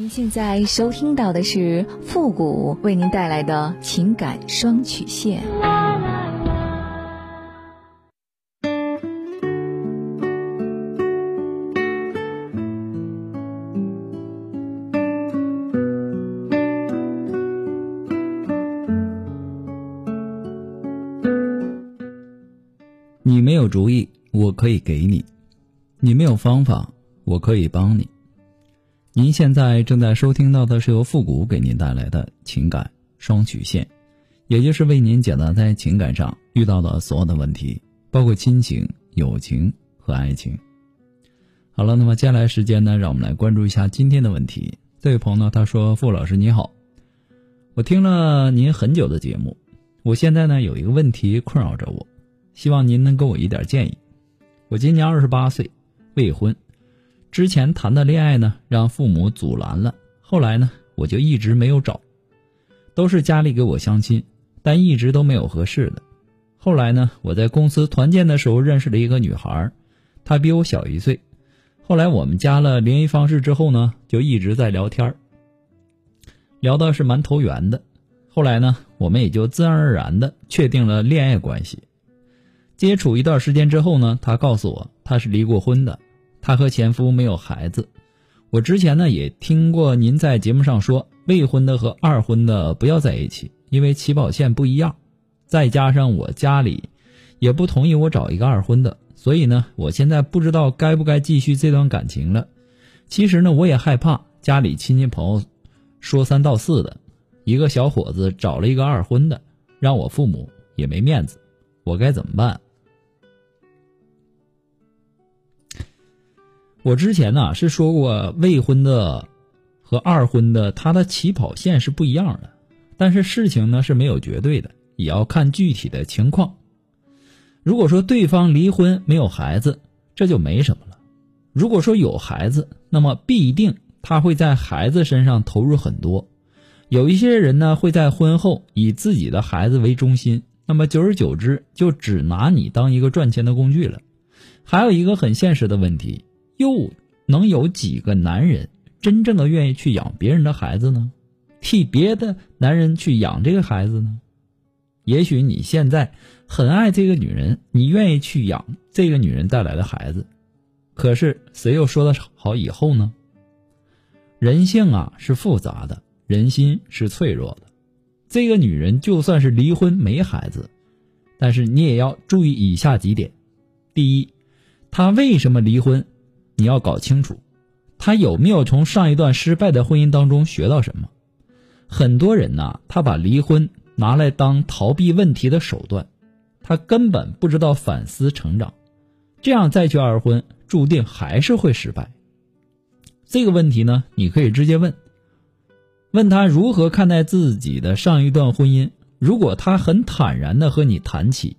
您现在收听到的是复古为您带来的情感双曲线。你没有主意，我可以给你；你没有方法，我可以帮你。您现在正在收听到的是由复古给您带来的情感双曲线，也就是为您解答在情感上遇到的所有的问题，包括亲情、友情和爱情。好了，那么接下来时间呢，让我们来关注一下今天的问题。这位朋友呢，他说：“傅老师你好，我听了您很久的节目，我现在呢有一个问题困扰着我。”希望您能给我一点建议。我今年二十八岁，未婚，之前谈的恋爱呢，让父母阻拦了。后来呢，我就一直没有找，都是家里给我相亲，但一直都没有合适的。后来呢，我在公司团建的时候认识了一个女孩，她比我小一岁。后来我们加了联系方式之后呢，就一直在聊天聊的是蛮投缘的。后来呢，我们也就自然而然的确定了恋爱关系。接触一段时间之后呢，她告诉我她是离过婚的，她和前夫没有孩子。我之前呢也听过您在节目上说，未婚的和二婚的不要在一起，因为起跑线不一样。再加上我家里也不同意我找一个二婚的，所以呢，我现在不知道该不该继续这段感情了。其实呢，我也害怕家里亲戚朋友说三道四的，一个小伙子找了一个二婚的，让我父母也没面子，我该怎么办？我之前呢是说过，未婚的和二婚的，他的起跑线是不一样的。但是事情呢是没有绝对的，也要看具体的情况。如果说对方离婚没有孩子，这就没什么了；如果说有孩子，那么必定他会在孩子身上投入很多。有一些人呢会在婚后以自己的孩子为中心，那么久而久之就只拿你当一个赚钱的工具了。还有一个很现实的问题。又能有几个男人真正的愿意去养别人的孩子呢？替别的男人去养这个孩子呢？也许你现在很爱这个女人，你愿意去养这个女人带来的孩子，可是谁又说的好以后呢？人性啊是复杂的，人心是脆弱的。这个女人就算是离婚没孩子，但是你也要注意以下几点：第一，她为什么离婚？你要搞清楚，他有没有从上一段失败的婚姻当中学到什么？很多人呐，他把离婚拿来当逃避问题的手段，他根本不知道反思成长，这样再去二婚，注定还是会失败。这个问题呢，你可以直接问，问他如何看待自己的上一段婚姻。如果他很坦然的和你谈起，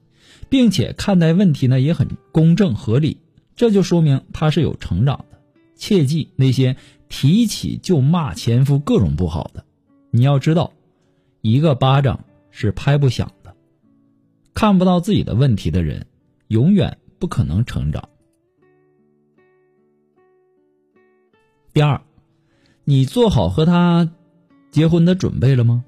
并且看待问题呢也很公正合理。这就说明他是有成长的。切记那些提起就骂前夫各种不好的，你要知道，一个巴掌是拍不响的。看不到自己的问题的人，永远不可能成长。第二，你做好和他结婚的准备了吗？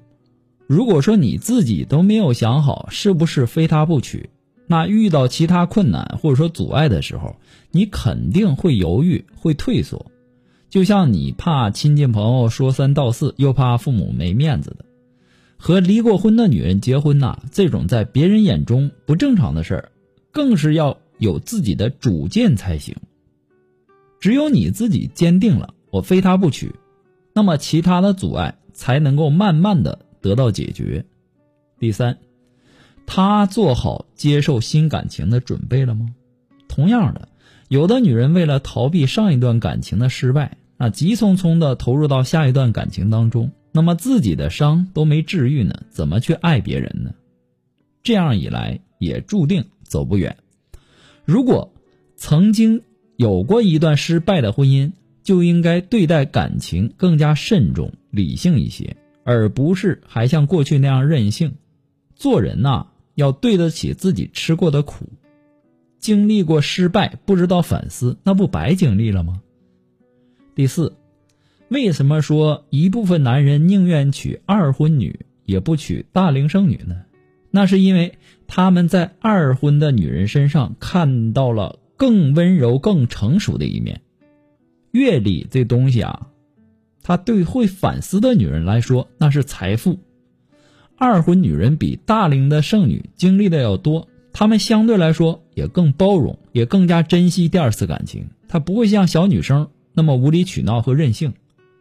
如果说你自己都没有想好是不是非他不娶。那遇到其他困难或者说阻碍的时候，你肯定会犹豫，会退缩，就像你怕亲戚朋友说三道四，又怕父母没面子的。和离过婚的女人结婚呐，这种在别人眼中不正常的事儿，更是要有自己的主见才行。只有你自己坚定了我非他不娶，那么其他的阻碍才能够慢慢的得到解决。第三。他做好接受新感情的准备了吗？同样的，有的女人为了逃避上一段感情的失败，那急匆匆的投入到下一段感情当中，那么自己的伤都没治愈呢，怎么去爱别人呢？这样一来，也注定走不远。如果曾经有过一段失败的婚姻，就应该对待感情更加慎重、理性一些，而不是还像过去那样任性。做人呐。要对得起自己吃过的苦，经历过失败，不知道反思，那不白经历了吗？第四，为什么说一部分男人宁愿娶二婚女，也不娶大龄剩女呢？那是因为他们在二婚的女人身上看到了更温柔、更成熟的一面。阅历这东西啊，它对会反思的女人来说那是财富。二婚女人比大龄的剩女经历的要多，她们相对来说也更包容，也更加珍惜第二次感情。她不会像小女生那么无理取闹和任性。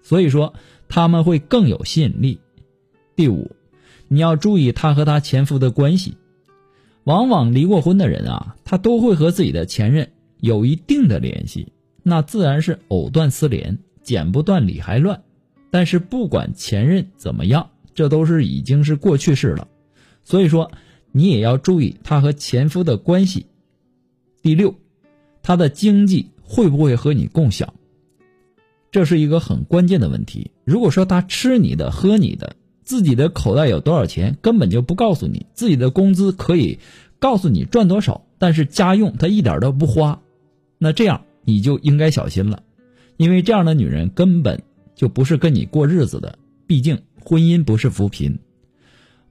所以说他们会更有吸引力。第五，你要注意她和她前夫的关系。往往离过婚的人啊，他都会和自己的前任有一定的联系，那自然是藕断丝连，剪不断理还乱。但是不管前任怎么样，这都是已经是过去式了。所以说你也要注意她和前夫的关系。第六，她的经济会不会和你共享？这是一个很关键的问题。如果说她吃你的、喝你的，自己的口袋有多少钱根本就不告诉你，自己的工资可以告诉你赚多少，但是家用她一点都不花，那这样你就应该小心了，因为这样的女人根本就不是跟你过日子的。毕竟婚姻不是扶贫。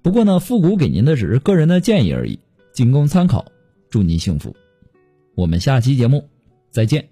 不过呢，复古给您的只是个人的建议而已，仅供参考。祝您幸福。我们下期节目再见。